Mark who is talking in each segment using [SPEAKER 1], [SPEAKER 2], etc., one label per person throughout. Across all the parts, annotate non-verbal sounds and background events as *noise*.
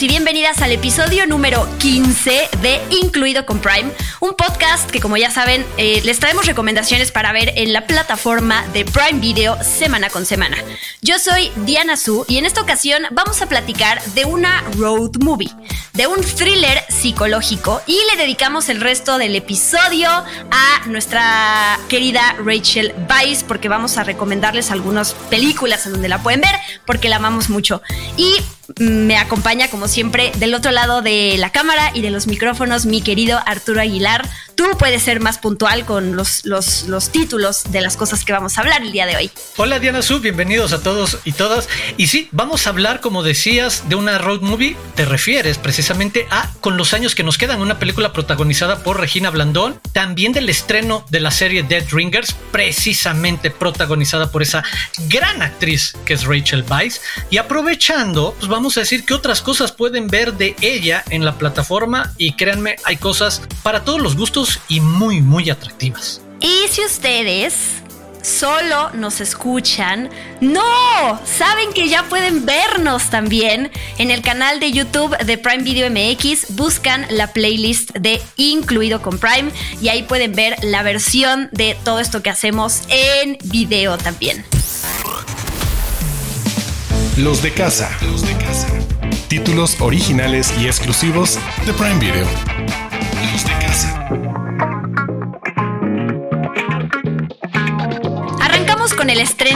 [SPEAKER 1] Y bienvenidas al episodio número 15 de Incluido con Prime, un podcast que como ya saben eh, les traemos recomendaciones para ver en la plataforma de Prime Video semana con semana. Yo soy Diana Su y en esta ocasión vamos a platicar de una road movie, de un thriller psicológico y le dedicamos el resto del episodio a nuestra querida Rachel Weisz porque vamos a recomendarles algunas películas en donde la pueden ver porque la amamos mucho. Y me acompaña como siempre del otro lado de la cámara y de los micrófonos mi querido Arturo Aguilar. Tú puedes ser más puntual con los, los, los títulos de las cosas que vamos a hablar el día de hoy.
[SPEAKER 2] Hola Diana Su, bienvenidos a todos y todas. Y sí, vamos a hablar, como decías, de una road movie. Te refieres precisamente a Con los años que nos quedan, una película protagonizada por Regina Blandón, también del estreno de la serie Dead Ringers, precisamente protagonizada por esa gran actriz que es Rachel Weisz. Y aprovechando, pues vamos a decir que otras cosas pueden ver de ella en la plataforma y créanme, hay cosas para todos los gustos y muy, muy atractivas.
[SPEAKER 1] Y si ustedes solo nos escuchan, no, saben que ya pueden vernos también en el canal de YouTube de Prime Video MX, buscan la playlist de Incluido con Prime y ahí pueden ver la versión de todo esto que hacemos en video también.
[SPEAKER 3] Los de casa. Los de casa. Títulos originales y exclusivos de Prime Video. Los de casa.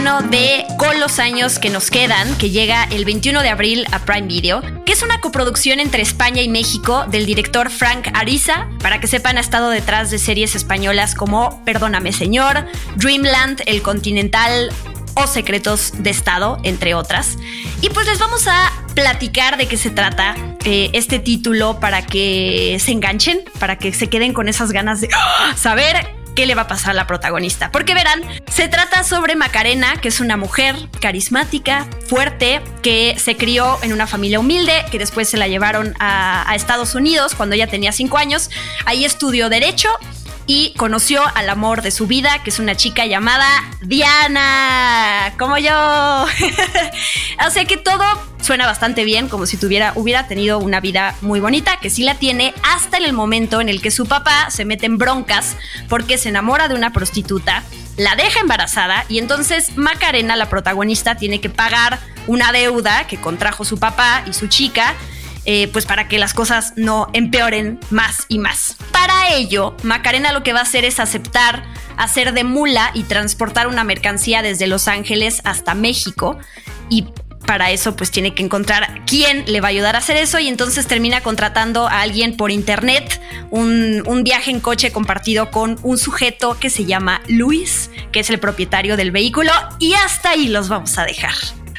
[SPEAKER 1] De Con los años que nos quedan, que llega el 21 de abril a Prime Video, que es una coproducción entre España y México del director Frank Ariza. Para que sepan, ha estado detrás de series españolas como Perdóname Señor, Dreamland, El Continental, o secretos de Estado, entre otras. Y pues les vamos a platicar de qué se trata eh, este título para que se enganchen, para que se queden con esas ganas de ¡ah! saber qué le va a pasar a la protagonista. Porque verán, se trata sobre Macarena, que es una mujer carismática, fuerte, que se crió en una familia humilde, que después se la llevaron a, Estados Unidos cuando ella tenía cinco años. Ahí estudió Derecho y conoció al amor de su vida, que es una chica llamada Diana, como yo. *laughs* o sea que todo suena bastante bien, como si tuviera, hubiera tenido una vida muy bonita, que sí la tiene, hasta en el momento en el que su papá se mete en broncas porque se enamora de una prostituta, la deja embarazada y entonces Macarena, la protagonista, tiene que pagar una deuda que contrajo su papá y su chica eh, pues para que las cosas no empeoren más y más. Para ello, Macarena lo que va a hacer es aceptar hacer de mula y transportar una mercancía desde Los Ángeles hasta México y para eso pues tiene que encontrar quién le va a ayudar a hacer eso y entonces termina contratando a alguien por internet, un, un, viaje en coche compartido con un sujeto que se llama Luis, que es el propietario del vehículo y hasta ahí los vamos a dejar.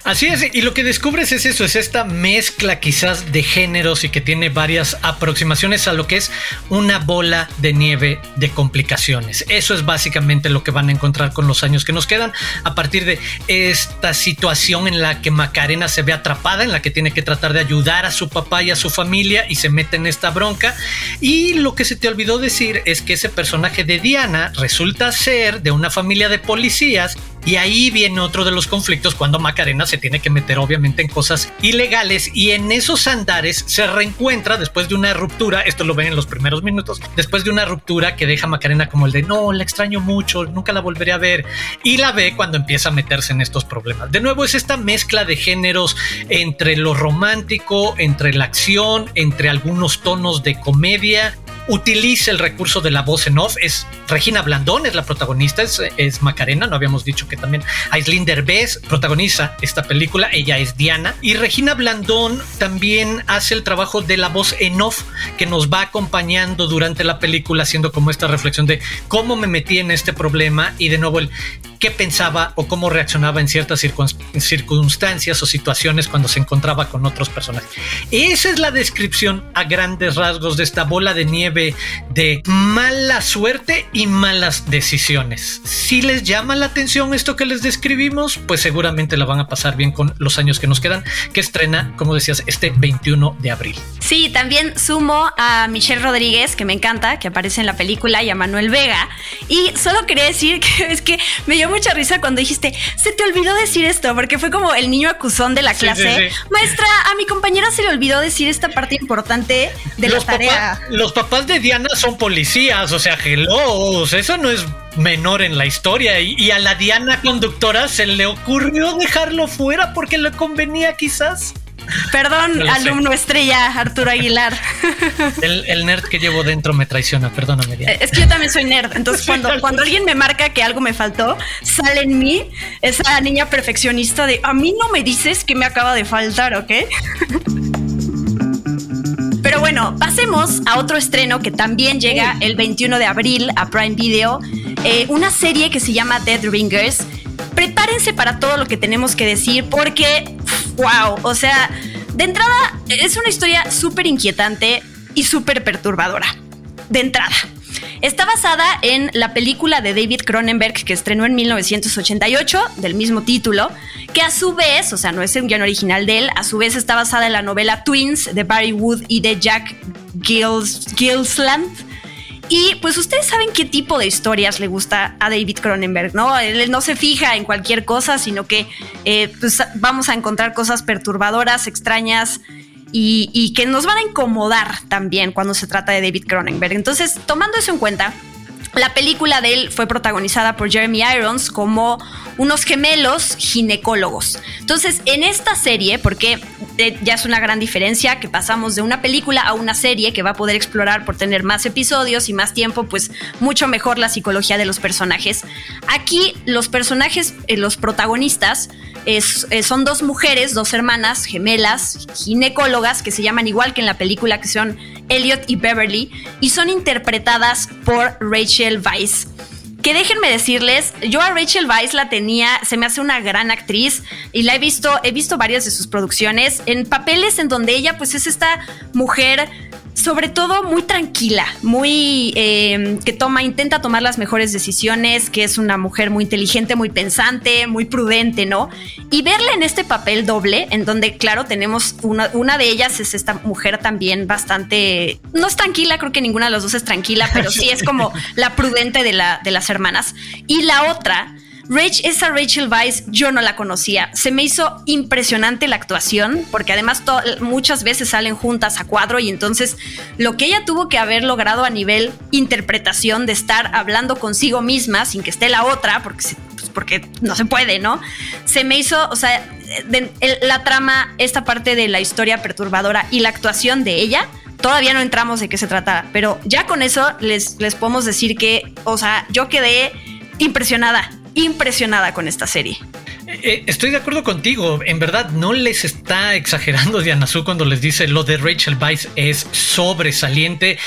[SPEAKER 2] Así es, y lo que descubres es eso, es esta mezcla quizás de géneros y que tiene varias aproximaciones a lo que es una bola de nieve de complicaciones. Eso es básicamente lo que van a encontrar con los años que nos quedan a partir de esta situación en la que Macarena se ve atrapada, en la que tiene que tratar de ayudar a su papá y a su familia y se mete en esta bronca. Y lo que se te olvidó decir es que ese personaje de Diana resulta ser de una familia de policías y ahí viene otro de los conflictos cuando Macarena se tiene que meter obviamente en cosas ilegales y en esos andares se reencuentra después de una ruptura, esto lo ven en los primeros minutos, después de una ruptura que deja Macarena como el de no, la extraño mucho, nunca la volveré a ver y la ve cuando empieza a meterse en estos problemas. De nuevo es esta mezcla de géneros entre lo romántico, entre la acción, entre algunos tonos de comedia utiliza el recurso de la voz en off. Es Regina Blandón, es la protagonista, es, Macarena. No habíamos dicho que también Aislinn Derbez protagoniza esta película. Ella es Diana. Y Regina Blandón también hace el trabajo de la voz en off que nos va acompañando durante la película, haciendo como esta reflexión de cómo me metí en este problema y de nuevo el qué pensaba o cómo reaccionaba en ciertas circunstancias o situaciones cuando se encontraba con otros personajes. Esa es la descripción a grandes rasgos de esta bola de nieve de mala suerte y malas decisiones. Si les llama la atención esto que les describimos, pues seguramente la van a pasar bien con los años que nos quedan, que estrena, como decías, este 21 de abril.
[SPEAKER 1] Sí, también sumo a Michelle Rodríguez, que me encanta, que aparece en la película, y a Manuel Vega. Y solo quería decir *laughs* que es que me dio mucha risa cuando dijiste, se te olvidó decir esto, porque fue como el niño acusón de la clase. Maestra, a mi compañera se le olvidó decir esta parte importante de la tarea.
[SPEAKER 2] los papás de Diana son policías, o sea, hello, eso no es menor en la historia y, a la Diana conductora se le ocurrió dejarlo fuera porque le convenía quizás.
[SPEAKER 1] Perdón, alumno estrella Arturo Aguilar. *laughs*
[SPEAKER 2] El, nerd que llevo dentro me traiciona, perdóname. Diana.
[SPEAKER 1] Es que yo también soy nerd, entonces cuando, cuando alguien me marca que algo me faltó, sale en mí esa niña perfeccionista de a mí no me dices que me acaba de faltar, ¿ok? *laughs* Pero bueno, pasemos a otro estreno que también llega el 21 de abril a Prime Video, eh, una serie que se llama Dead Ringers. Prepárense para todo lo que tenemos que decir porque, wow, o sea, de entrada es una historia súper inquietante y súper perturbadora. De entrada. Está basada en la película de David Cronenberg que estrenó en 1988, del mismo título, que a su vez, o sea, no es un guion original de él, a su vez está basada en la novela Twins de Barry Wood y de Jack Gilsland. Y pues ustedes saben qué tipo de historias le gusta a David Cronenberg, ¿no? Él no se fija en cualquier cosa, sino que eh, pues vamos a encontrar cosas perturbadoras, extrañas, y, que nos van a incomodar también cuando se trata de David Cronenberg. Entonces, tomando eso en cuenta, la película de él fue protagonizada por Jeremy Irons como unos gemelos ginecólogos. Entonces, en esta serie, porque eh, ya es una gran diferencia que pasamos de una película a una serie que va a poder explorar por tener más episodios y más tiempo, pues mucho mejor la psicología de los personajes. Aquí los personajes, eh, los protagonistas, eh, son dos mujeres, dos hermanas gemelas, ginecólogas, que se llaman igual que en la película, que son Elliot y Beverly, y son interpretadas por Rachel Weisz. Que déjenme decirles, yo a Rachel Weisz la tenía, se me hace una gran actriz y la he visto, he visto varias de sus producciones en papeles en donde ella pues es esta mujer sobre todo muy tranquila, muy em, que toma, intenta tomar las mejores decisiones, que es una mujer muy inteligente, muy pensante, muy prudente, ¿no? Y verla en este papel doble, en donde, claro, tenemos una, una de ellas es esta mujer también bastante, no es tranquila, creo que ninguna de las dos es tranquila, pero sí es como *laughs* la prudente de, la, de las hermanas. Y la otra Rach, esa Rachel Weisz yo no la conocía. Se me hizo impresionante la actuación, porque además muchas veces salen juntas a cuadro y entonces lo que ella tuvo que haber logrado a nivel interpretación de estar hablando consigo misma sin que esté la otra, porque, pues, porque no se puede, ¿no? Se me hizo, o sea, la trama, esta parte de la historia perturbadora y la actuación de ella, todavía no entramos de qué se trata, pero ya con eso les, les podemos decir que, o sea, yo quedé impresionada impresionada con esta serie.
[SPEAKER 2] Eh, eh, estoy de acuerdo contigo. En verdad, no les está exagerando Diana Su cuando les dice lo de Rachel Weisz es sobresaliente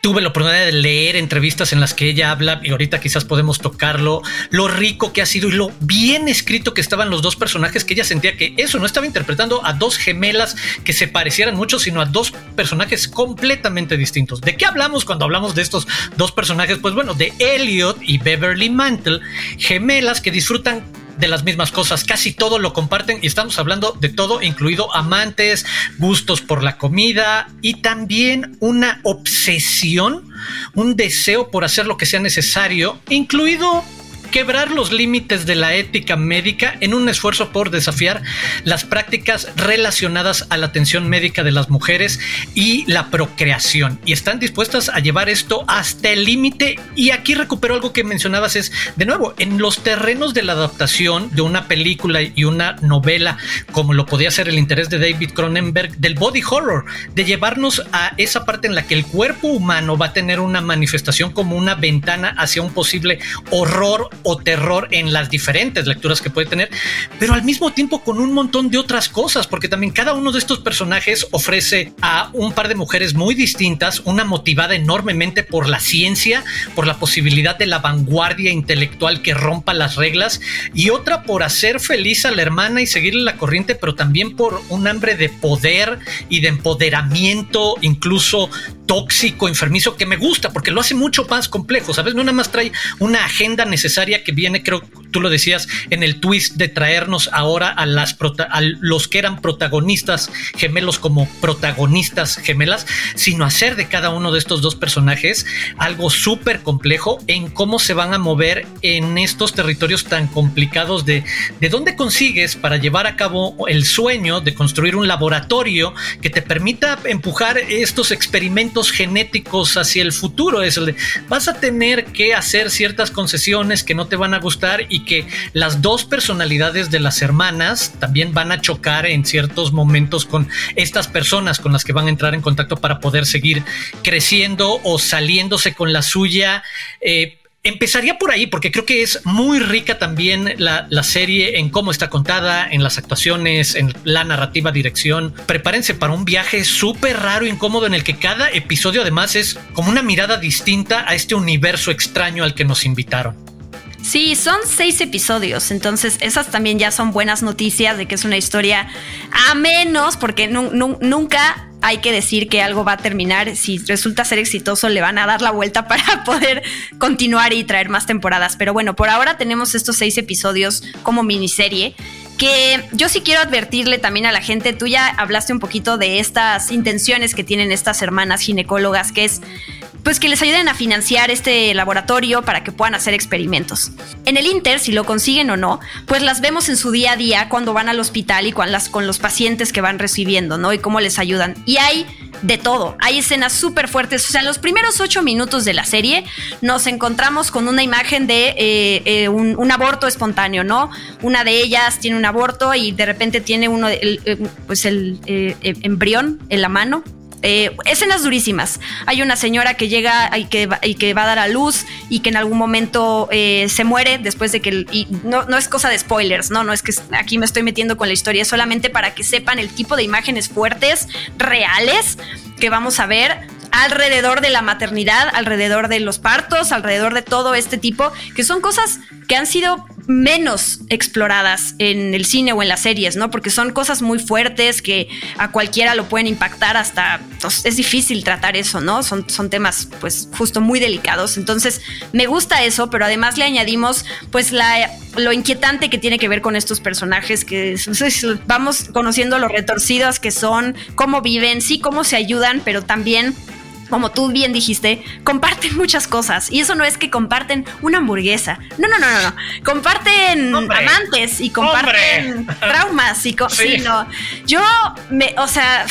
[SPEAKER 2] tuve la oportunidad de leer entrevistas en las que ella habla, y ahorita quizás podemos tocarlo, lo rico que ha sido y lo bien escrito que estaban los dos personajes, que ella sentía que eso no estaba interpretando a dos gemelas que se parecieran mucho, sino a dos personajes completamente distintos. ¿De qué hablamos cuando hablamos de estos dos personajes? Pues bueno, de Elliot y Beverly Mantle, gemelas que disfrutan de las mismas cosas, casi todo lo comparten y estamos hablando de todo, incluido amantes, gustos por la comida y también una obsesión, un deseo por hacer lo que sea necesario, incluido quebrar los límites de la ética médica en un esfuerzo por desafiar las prácticas relacionadas a la atención médica de las mujeres y la procreación. Y están dispuestas a llevar esto hasta el límite. Y aquí recupero algo que mencionabas, es de nuevo, en los terrenos de la adaptación de una película y una novela, como lo podía ser el interés de David Cronenberg, del body horror, de llevarnos a esa parte en la que el cuerpo humano va a tener una manifestación como una ventana hacia un posible horror o terror en las diferentes lecturas que puede tener, pero al mismo tiempo con un montón de otras cosas, porque también cada uno de estos personajes ofrece a un par de mujeres muy distintas, una motivada enormemente por la ciencia, por la posibilidad de la vanguardia intelectual que rompa las reglas, y otra por hacer feliz a la hermana y seguirle la corriente, pero también por un hambre de poder y de empoderamiento, incluso tóxico, enfermizo, que me gusta porque lo hace mucho más complejo, ¿sabes? No nada más trae una agenda necesaria que viene, creo, tú lo decías, en el twist de traernos ahora a, las a los que eran protagonistas gemelos como protagonistas gemelas, sino hacer de cada uno de estos dos personajes algo súper complejo en cómo se van a mover en estos territorios tan complicados de, de dónde consigues para llevar a cabo el sueño de construir un laboratorio que te permita empujar estos experimentos genéticos hacia el futuro. Es el de, vas a tener que hacer ciertas concesiones que no te van a gustar y que las dos personalidades de las hermanas también van a chocar en ciertos momentos con estas personas con las que van a entrar en contacto para poder seguir creciendo o saliéndose con la suya. Eh, Empezaría por ahí, porque creo que es muy rica también la, serie en cómo está contada, en las actuaciones, en la narrativa, dirección. Prepárense para un viaje súper raro incómodo en el que cada episodio además es como una mirada distinta a este universo extraño al que nos invitaron.
[SPEAKER 1] Sí, son seis episodios, entonces esas también ya son buenas noticias de que es una historia a menos, porque nunca hay que decir que algo va a terminar. Si resulta ser exitoso, le van a dar la vuelta *laughs* para poder continuar y traer más temporadas. Pero bueno, por ahora tenemos estos seis episodios como miniserie. Que yo sí quiero advertirle también a la gente, tú ya hablaste un poquito de estas intenciones que tienen estas hermanas ginecólogas, que es pues que les ayuden a financiar este laboratorio para que puedan hacer experimentos. En el Inter, si lo consiguen o no, pues las vemos en su día a día cuando van al hospital y con, las, con los pacientes que van recibiendo, ¿no? Y cómo les ayudan. Y hay de todo. Hay escenas súper fuertes. O sea, en los primeros ocho minutos de la serie nos encontramos con una imagen de eh, eh, un, aborto espontáneo, ¿no? Una de ellas tiene un aborto y de repente tiene uno, eh, pues el embrión en la mano eh, escenas durísimas. Hay una señora que llega y que, y que va a dar a luz y que en algún momento eh, se muere después de que... Y no, no es cosa de spoilers, no, no es que aquí me estoy metiendo con la historia, solamente para que sepan el tipo de imágenes fuertes, reales, que vamos a ver alrededor de la maternidad, alrededor de los partos, alrededor de todo este tipo, que son cosas que han sido menos exploradas en el cine o en las series, ¿no? Porque son cosas muy fuertes que a cualquiera lo pueden impactar hasta, pues, es difícil tratar eso, ¿no? Son, temas pues justo muy delicados. Entonces, me gusta eso, pero además le añadimos pues la, lo inquietante que tiene que ver con estos personajes, que vamos conociendo lo retorcidos que son, cómo viven, sí, cómo se ayudan, pero también como tú bien dijiste, comparten muchas cosas. Y eso no es que comparten una hamburguesa. No, no, no, no. no. Comparten amantes y comparten *laughs* traumas. Y sí. no. Yo, me, o sea,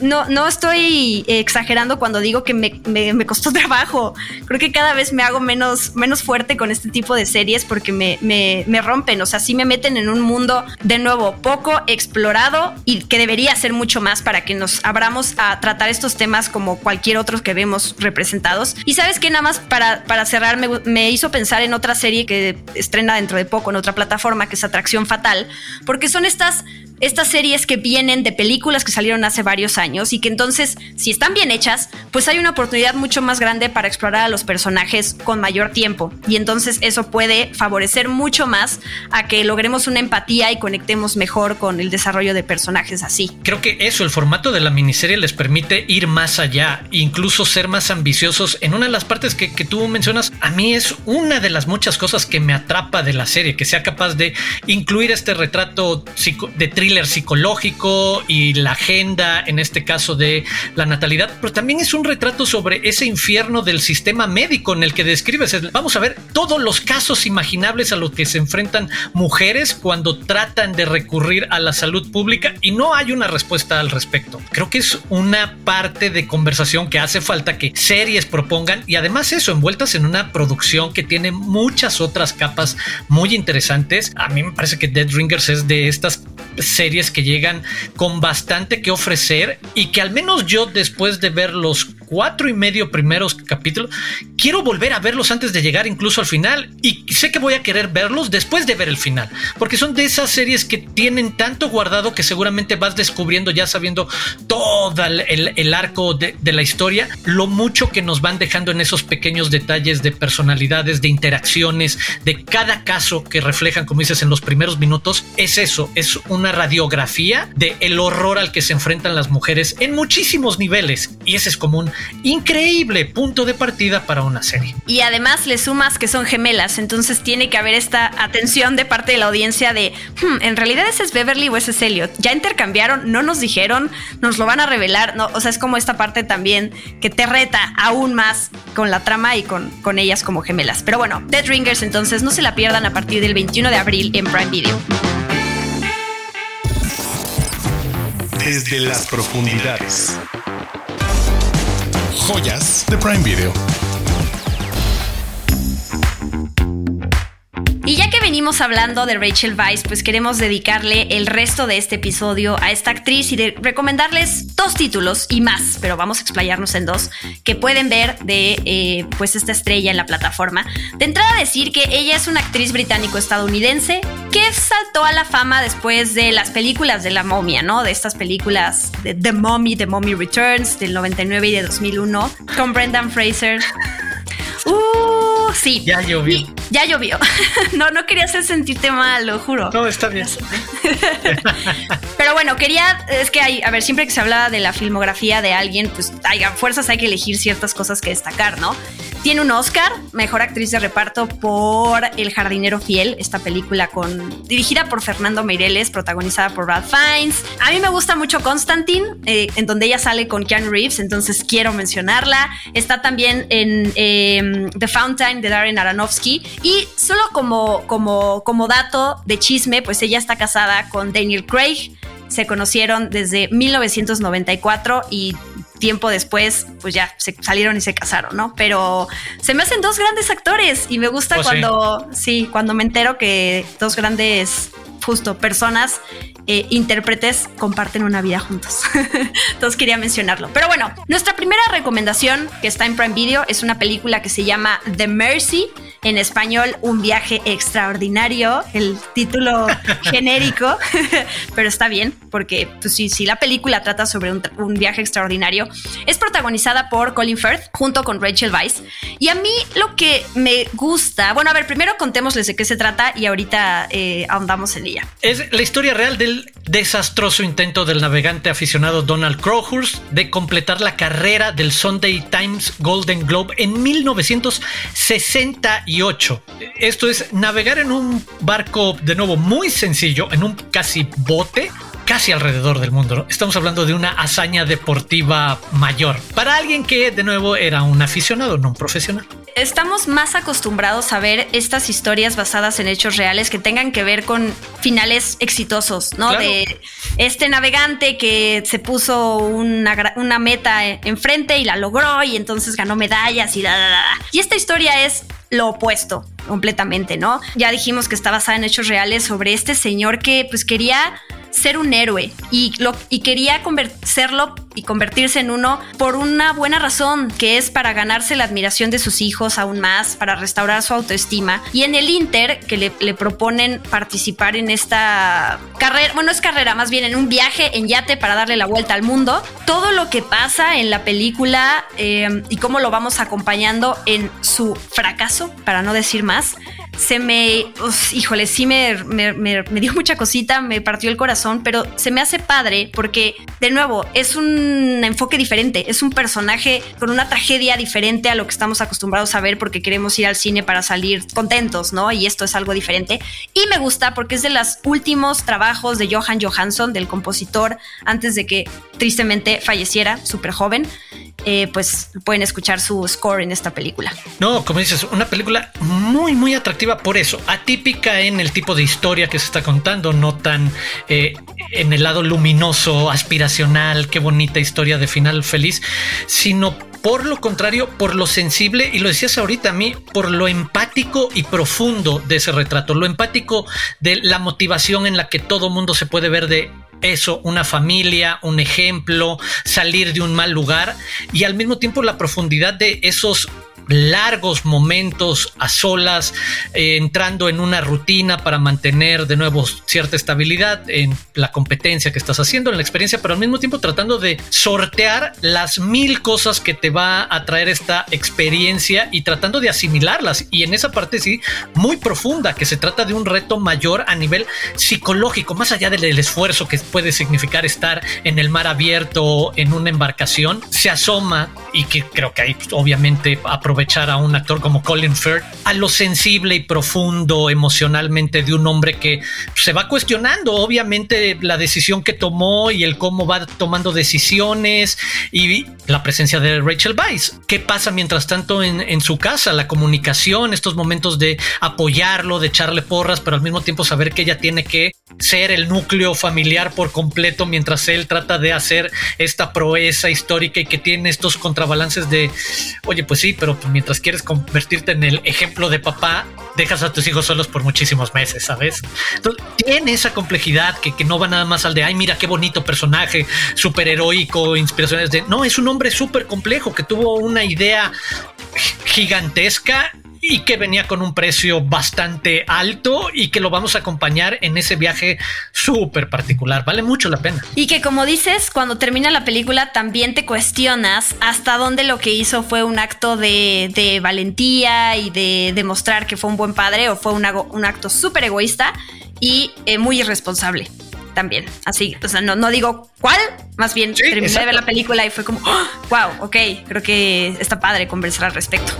[SPEAKER 1] no, no estoy exagerando cuando digo que me, me, costó *laughs* trabajo. Creo que cada vez me hago menos, menos fuerte con este tipo de series porque me, me rompen. O sea, sí me meten en un mundo, de nuevo, poco explorado y que debería ser mucho más para que nos abramos a tratar estos temas como cualquier otro que vemos representados. Y sabes que nada más para, para cerrar me, me, hizo pensar en otra serie que estrena dentro de poco en otra plataforma que es Atracción Fatal, porque son estas estas series que vienen de películas que salieron hace varios años y que entonces, si están bien hechas, pues hay una oportunidad mucho más grande para explorar a los personajes con mayor tiempo. Y entonces eso puede favorecer mucho más a que logremos una empatía y conectemos mejor con el desarrollo de personajes así.
[SPEAKER 2] Creo que eso, el formato de la miniserie les permite ir más allá, incluso ser más ambiciosos. En una de las partes que, tú mencionas, a mí es una de las muchas cosas que me atrapa de la serie, que sea capaz de incluir este retrato de psicológico y la agenda, en este caso de la natalidad, pero también es un retrato sobre ese infierno del sistema médico en el que describes. Vamos a ver todos los casos imaginables a los que se enfrentan mujeres cuando tratan de recurrir a la salud pública y no hay una respuesta al respecto. Creo que es una parte de conversación que hace falta que series propongan y además eso, envueltas en una producción que tiene muchas otras capas muy interesantes. A mí me parece que Dead Ringers es de estas series que llegan con bastante que ofrecer y que al menos yo después de ver los cuatro y medio primeros capítulos, quiero volver a verlos antes de llegar incluso al final. Y sé que voy a querer verlos después de ver el final. Porque son de esas series que tienen tanto guardado que seguramente vas descubriendo ya sabiendo todo el, arco de, la historia, lo mucho que nos van dejando en esos pequeños detalles de personalidades, de interacciones, de cada caso que reflejan, como dices, en los primeros minutos. Es eso, es una radiografía de el horror al que se enfrentan las mujeres en muchísimos niveles. Y ese es como un increíble punto de partida para una serie.
[SPEAKER 1] Y además le sumas que son gemelas, entonces tiene que haber esta atención de parte de la audiencia de, hmm, en realidad ese es Beverly o ese es Elliot. Ya intercambiaron, no nos dijeron, nos lo van a revelar. No, o sea, es como esta parte también que te reta aún más con la trama y con, con ellas como gemelas. Pero bueno, Dead Ringers entonces no se la pierdan a partir del 21 de abril en Prime Video.
[SPEAKER 3] Desde las profundidades. Joyas de Prime Video.
[SPEAKER 1] Venimos hablando de Rachel Weisz, pues queremos dedicarle el resto de este episodio a esta actriz y de recomendarles dos títulos y más, pero vamos a explayarnos en dos, que pueden ver de eh, pues esta estrella en la plataforma. De entrada decir que ella es una actriz británico-estadounidense que saltó a la fama después de las películas de la momia, ¿no? De estas películas de The Mommy, The Mommy Returns del 99 y de 2001, con Brendan Fraser. *laughs* Uh, sí.
[SPEAKER 2] Ya llovió.
[SPEAKER 1] ya llovió. *laughs* no, no quería hacer sentirte mal, lo juro.
[SPEAKER 2] No, está bien. *laughs*
[SPEAKER 1] Pero bueno, quería, es que hay, a ver, siempre que se habla de la filmografía de alguien, pues hay fuerzas, hay que elegir ciertas cosas que destacar, ¿no? Tiene un Oscar, mejor actriz de reparto por El jardinero fiel, esta película con dirigida por Fernando Meireles, protagonizada por Brad Fiennes. A mí me gusta mucho Constantine, eh, en donde ella sale con Keanu Reeves, entonces quiero mencionarla. Está también en em, The Fountain de Darren Aronofsky y solo como, como, como dato de chisme, pues ella está casada con Daniel Craig. Se conocieron desde 1994 y tiempo después, pues ya se salieron y se casaron, ¿no? Pero se me hacen dos grandes actores y me gusta
[SPEAKER 2] Pues
[SPEAKER 1] cuando, sí. cuando me entero que dos grandes, justo, personas, eh, intérpretes, comparten una vida juntos. *laughs* Entonces quería mencionarlo. Pero bueno, nuestra primera recomendación que está en Prime Video es una película que se llama The Mercy. En español, Un viaje extraordinario, el título *laughs* genérico, *laughs* pero está bien, porque pues, si, si la película trata sobre un, un viaje extraordinario, es protagonizada por Colin Firth junto con Rachel Weisz. Y a mí lo que me gusta, bueno, a ver, primero contémosles de qué se trata y ahorita eh, ahondamos en
[SPEAKER 2] Es la historia real del desastroso intento del navegante aficionado Donald Crowhurst de completar la carrera del Sunday Times Golden Globe en 1968. Esto es navegar en un barco de nuevo muy sencillo, en un casi bote casi alrededor del mundo. Estamos hablando de una hazaña deportiva mayor para alguien que de nuevo era un aficionado, no un profesional.
[SPEAKER 1] Estamos más acostumbrados a ver estas historias basadas en hechos reales que tengan que ver con finales exitosos, ¿no?
[SPEAKER 2] Claro.
[SPEAKER 1] De este navegante que se puso una, una meta enfrente y la logró y entonces ganó medallas y da, da, da, da. Y esta historia es lo opuesto completamente, ¿no? Ya dijimos que está basada en hechos reales sobre este señor que pues quería ser un héroe y, lo, y quería serlo y convertirse en uno por una buena razón, que es para ganarse la admiración de sus hijos aún más, para restaurar su autoestima. Y en el Inter, que le, le proponen participar en esta carrera, bueno, es carrera, más bien en un viaje en yate para darle la vuelta al mundo, todo lo que pasa en la película eh, y cómo lo vamos acompañando en su fracaso, para no decir más, se me, híjole, sí me, me, me- me dio mucha cosita, me partió el corazón, pero se me hace padre porque, de nuevo, es un enfoque diferente, es un personaje con una tragedia diferente a lo que estamos acostumbrados a ver porque queremos ir al cine para salir contentos, ¿no? Y esto es algo diferente. Y me gusta porque es de los últimos trabajos de Johan Johansson, del compositor, antes de que tristemente falleciera, súper joven. Eh, pues pueden escuchar su score en esta película.
[SPEAKER 2] No, como dices, una película muy, muy atractiva por eso, atípica en el tipo de historia que se está contando, no tan eh, en el lado luminoso, aspiracional, qué bonita historia de final feliz, sino por lo contrario, por lo sensible, y lo decías ahorita a mí, por lo empático y profundo de ese retrato, lo empático de la motivación en la que todo mundo se puede ver de eso, una familia, un ejemplo, salir de un mal lugar y al mismo tiempo la profundidad de esos largos momentos a solas, eh, entrando en una rutina para mantener de nuevo cierta estabilidad en la competencia que estás haciendo, en la experiencia, pero al mismo tiempo tratando de sortear las mil cosas que te va a traer esta experiencia y tratando de asimilarlas. Y en esa parte sí, muy profunda, que se trata de un reto mayor a nivel psicológico, más allá del esfuerzo que puede significar estar en el mar abierto, en una embarcación, se asoma y que creo que ahí pues, obviamente aprovecha aprovechar a un actor como Colin Firth, a lo sensible y profundo emocionalmente de un hombre que se va cuestionando, obviamente, la decisión que tomó y el cómo va tomando decisiones y la presencia de Rachel Weisz. ¿Qué pasa mientras tanto en, en su casa? La comunicación, estos momentos de apoyarlo, de echarle porras, pero al mismo tiempo saber que ella tiene que ser el núcleo familiar por completo mientras él trata de hacer esta proeza histórica y que tiene estos contrabalances de, oye, pues sí, pero mientras quieres convertirte en el ejemplo de papá, dejas a tus hijos solos por muchísimos meses, ¿sabes? Entonces, tiene esa complejidad que, que no va nada más al de, ay, mira qué bonito personaje, súper heroico, inspiraciones de, no, es un hombre súper complejo que tuvo una idea gigantesca y que venía con un precio bastante alto y que lo vamos a acompañar en ese viaje súper particular. Vale mucho la pena.
[SPEAKER 1] Y que como dices, cuando termina la película también te cuestionas hasta dónde lo que hizo fue un acto de, de valentía y de demostrar que fue un buen padre o fue un, un acto súper egoísta y eh, muy irresponsable también. Así, o sea, no, no digo cuál, más bien sí, terminé exacto. de ver la película y fue como, oh, wow, ok, creo que está padre conversar al respecto.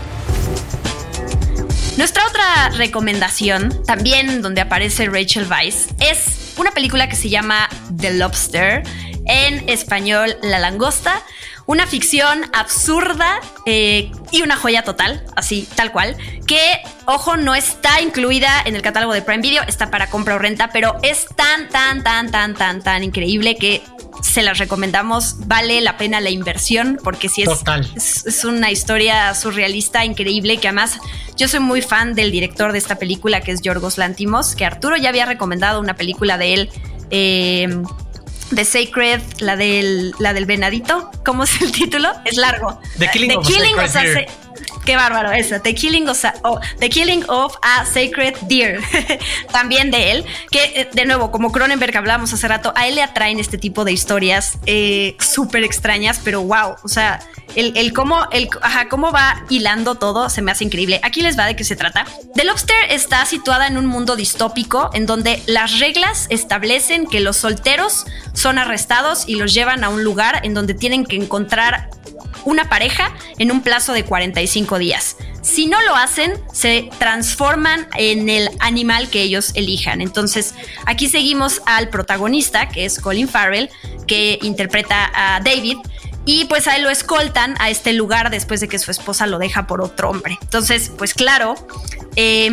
[SPEAKER 1] Nuestra otra recomendación, también donde aparece Rachel Weisz, es una película que se llama The Lobster, en español La Langosta, una ficción absurda eh, y una joya total, así, tal cual, que, ojo, no está incluida en el catálogo de Prime Video, está para compra o renta, pero es tan, tan, tan, tan, tan, tan increíble que se las recomendamos, vale la pena la inversión, porque si es, es, es, una historia surrealista increíble, que además yo soy muy fan del director de esta película, que es Yorgos Lantimos, que Arturo ya había recomendado una película de él. Eh, The Sacred, la del, la del venadito. ¿Cómo es el título? Es largo.
[SPEAKER 2] The Killing,
[SPEAKER 1] The
[SPEAKER 2] of,
[SPEAKER 1] killing
[SPEAKER 2] a
[SPEAKER 1] of a Qué bárbaro esa. The Killing of, oh, The Killing of a Sacred Deer. *laughs* También de él. Que, de nuevo, como Cronenberg hablábamos hace rato, a él le atraen este tipo de historias eh, súper extrañas, pero wow. O sea, el, cómo, el, cómo va hilando todo se me hace increíble. Aquí les va de qué se trata. The Lobster está situada en un mundo distópico en donde las reglas establecen que los solteros son arrestados y los llevan a un lugar en donde tienen que encontrar una pareja en un plazo de 45 días. Si no lo hacen, se transforman en el animal que ellos elijan. Entonces, aquí seguimos al protagonista, que es Colin Farrell, que interpreta a David. Y pues a él lo escoltan a este lugar después de que su esposa lo deja por otro hombre. Entonces, pues claro, eh,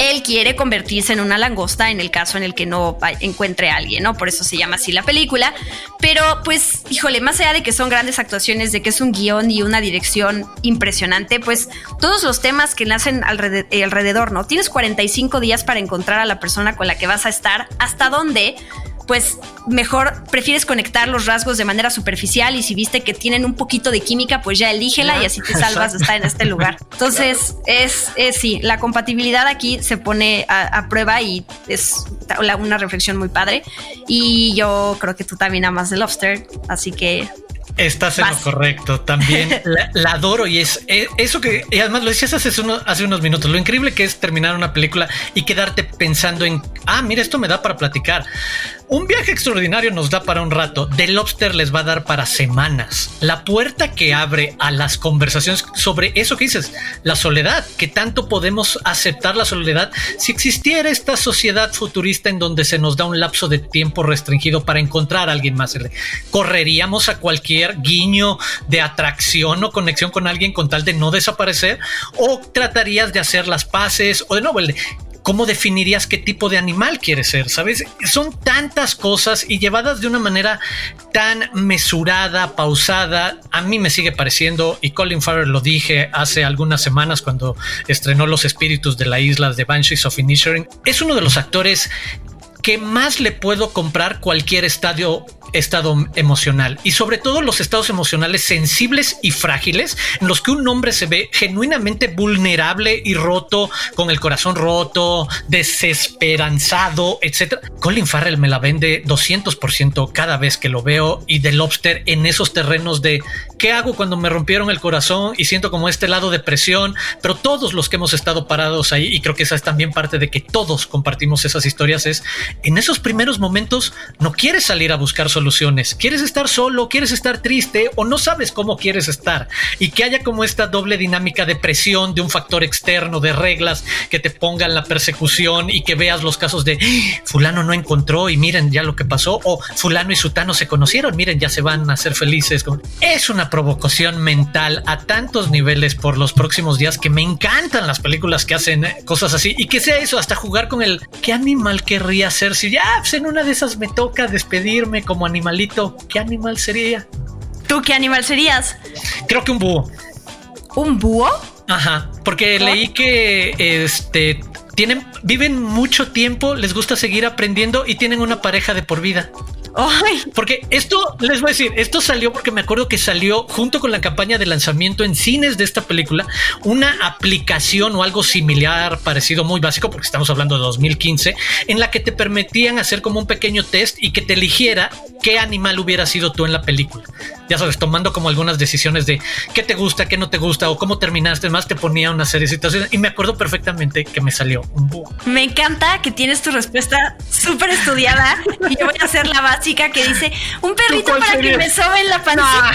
[SPEAKER 1] él quiere convertirse en una langosta en el caso en el que no encuentre a alguien, ¿no? Por eso se llama así la película. Pero pues, híjole, más allá de que son grandes actuaciones, de que es un guion y una dirección impresionante, pues todos los temas que nacen alrededor, ¿no? Tienes 45 días para encontrar a la persona con la que vas a estar, hasta dónde pues mejor prefieres conectar los rasgos de manera superficial y si viste que tienen un poquito de química, pues ya elígela y así te salvas de estar en este lugar. *laughs* Entonces, es, es sí, la compatibilidad aquí se pone a, a, prueba y es una reflexión muy padre. Y yo creo que tú también amas The Lobster, así que
[SPEAKER 2] Estás en Vas. lo correcto. También *laughs* la, la, adoro y es, es, eso que y además lo decías hace, uno, hace unos minutos. Lo increíble que es terminar una película y quedarte pensando en ah, mira, esto me da para platicar. Un viaje extraordinario nos da para un rato. The Lobster les va a dar para semanas. La puerta que abre a las conversaciones sobre eso que dices, la soledad, que tanto podemos aceptar la soledad si existiera esta sociedad futurista en donde se nos da un lapso de tiempo restringido para encontrar a alguien más. Correríamos a cualquier guiño de atracción o conexión con alguien con tal de no desaparecer o tratarías de hacer las paces o de nuevo el ¿Cómo definirías qué tipo de animal quieres ser? ¿Sabes? Son tantas cosas y llevadas de una manera tan mesurada, pausada. A mí me sigue pareciendo, y Colin Farrell lo dije hace algunas semanas cuando estrenó Los Espíritus de la Isla de Banshees of Inisherin, es uno de los actores que más le puedo comprar cualquier estadio estado emocional y sobre todo los estados emocionales sensibles y frágiles en los que un hombre se ve genuinamente vulnerable y roto, con el corazón roto, desesperanzado, etcétera. Colin Farrell me la vende 200% cada vez que lo veo y The Lobster en esos terrenos de qué hago cuando me rompieron el corazón y siento como este lado de presión, pero todos los que hemos estado parados ahí y creo que esa es también parte de que todos compartimos esas historias es en esos primeros momentos no quieres salir a buscar soluciones, quieres estar solo, quieres estar triste o no sabes cómo quieres estar y que haya como esta doble dinámica de presión de un factor externo, de reglas que te pongan la persecución y que veas los casos de ¡Ah! fulano no encontró y miren ya lo que pasó o fulano y sutano se conocieron, miren ya se van a hacer felices. Es una provocación mental a tantos niveles por los próximos días que me encantan las películas que hacen cosas así y que sea eso hasta jugar con el qué animal querría ser si ya pues, en una de esas me toca despedirme como animalito, ¿qué animal sería?
[SPEAKER 1] ¿Tú qué animal serías?
[SPEAKER 2] Creo que un búho.
[SPEAKER 1] ¿Un búho?
[SPEAKER 2] Ajá, porque leí que este tienen viven mucho tiempo, les gusta seguir aprendiendo y tienen una pareja de por vida. Porque esto, les voy a decir, esto salió porque me acuerdo que salió junto con la campaña de lanzamiento en cines de esta película, una aplicación o algo similar, parecido muy básico, porque estamos hablando de 2015, en la que te permitían hacer como un pequeño test y que te eligiera qué animal hubiera sido tú en la película. Ya sabes, tomando como algunas decisiones de qué te gusta, qué no te gusta o cómo terminaste, más te ponía una serie de situaciones y me acuerdo perfectamente que me salió un búho.
[SPEAKER 1] Me encanta que tienes tu respuesta súper estudiada y yo voy a hacer la base chica que dice un perrito para que me sobe en la pancita.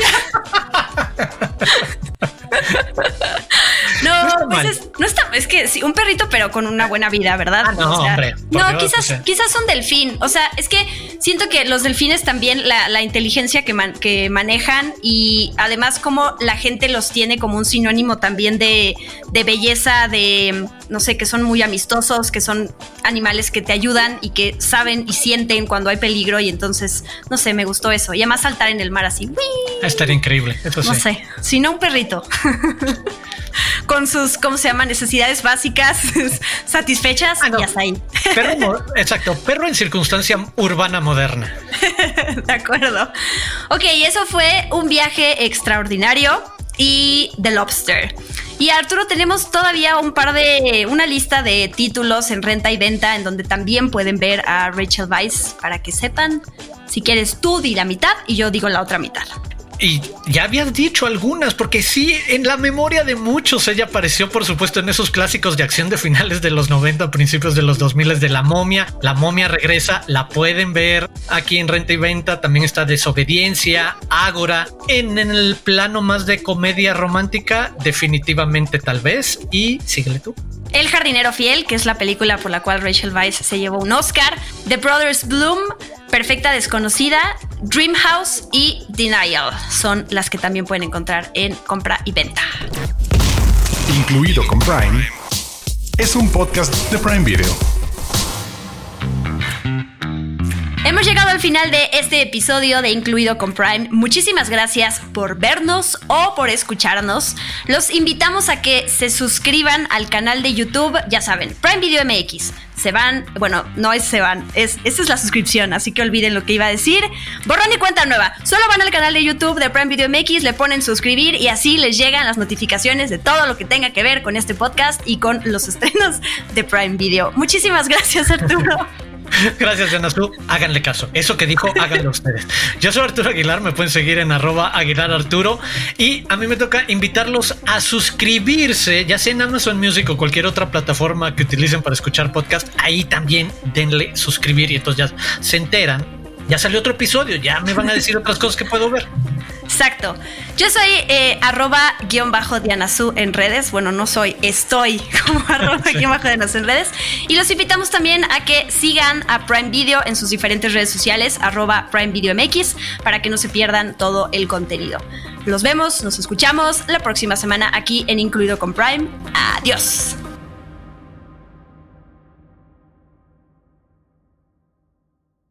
[SPEAKER 1] No, *laughs* *laughs* no, pues es, no está, es que sí, un perrito, pero con una buena vida, ¿verdad?
[SPEAKER 2] Ah, no, hombre,
[SPEAKER 1] no quizás, quizás un delfín. O sea, es que siento que los delfines también la, inteligencia que, que manejan y además como la gente los tiene como un sinónimo también de, de belleza, de no sé, que son muy amistosos, que son animales que te ayudan y que saben y sienten cuando hay peligro y entonces, no sé, me gustó eso. Y además saltar en el mar así.
[SPEAKER 2] Estaría increíble. Eso
[SPEAKER 1] no sé, si no un perrito. *laughs* Con sus, ¿cómo se llama? Necesidades básicas *laughs* satisfechas ah, y hasta ahí.
[SPEAKER 2] Perro, *laughs* exacto, perro en circunstancia urbana moderna.
[SPEAKER 1] De acuerdo. Ok, eso fue un viaje extraordinario y The Lobster. Y Arturo, tenemos todavía un par de, una lista de títulos en renta y venta en donde también pueden ver a Rachel Weisz para que sepan. Si quieres, tú di la mitad y yo digo la otra mitad.
[SPEAKER 2] Y ya habías dicho algunas, porque sí, en la memoria de muchos ella apareció, por supuesto, en esos clásicos de acción de finales de los 90, principios de los 2000 de La Momia. La Momia regresa, la pueden ver aquí en Renta y Venta. También está Desobediencia, Ágora. En, en el plano más de comedia romántica, definitivamente tal vez. Y síguele tú.
[SPEAKER 1] El jardinero fiel, que es la película por la cual Rachel Weisz se llevó un Oscar. The Brothers Bloom, Perfecta Desconocida, Dreamhouse y Denial son las que también pueden encontrar en compra y venta.
[SPEAKER 3] Incluido con Prime, es un podcast de Prime Video.
[SPEAKER 1] Hemos llegado al final de este episodio de Incluido con Prime. Muchísimas gracias por vernos o por escucharnos. Los invitamos a que se suscriban al canal de YouTube, ya saben, Prime Video MX. Se van, bueno, no es se van, es, esta es la suscripción, así que olviden lo que iba a decir. Borrón y cuenta nueva. Solo van al canal de YouTube de Prime Video MX, le ponen suscribir y así les llegan las notificaciones de todo lo que tenga que ver con este podcast y con los *laughs* estrenos de Prime Video. Muchísimas gracias, Arturo. *laughs*
[SPEAKER 2] Gracias, Su. Háganle caso. Eso que dijo, háganlo ustedes. Yo soy Arturo Aguilar, me pueden seguir en arroba Aguilar Arturo. Y a mí me toca invitarlos a suscribirse, ya sea en Amazon Music o cualquier otra plataforma que utilicen para escuchar podcast. Ahí también denle suscribir y entonces ya se enteran. Ya salió otro episodio, ya me van a decir otras cosas que puedo ver.
[SPEAKER 1] Exacto. Yo soy eh, arroba guion bajo Dianazú en redes. Bueno, no soy, estoy *laughs* como arroba guion bajo Dianazú en redes. Y los invitamos también a que sigan a Prime Video en sus diferentes redes sociales, arroba Prime Video MX, para que no se pierdan todo el contenido. Los vemos, nos escuchamos la próxima semana aquí en Incluido con Prime. Adiós.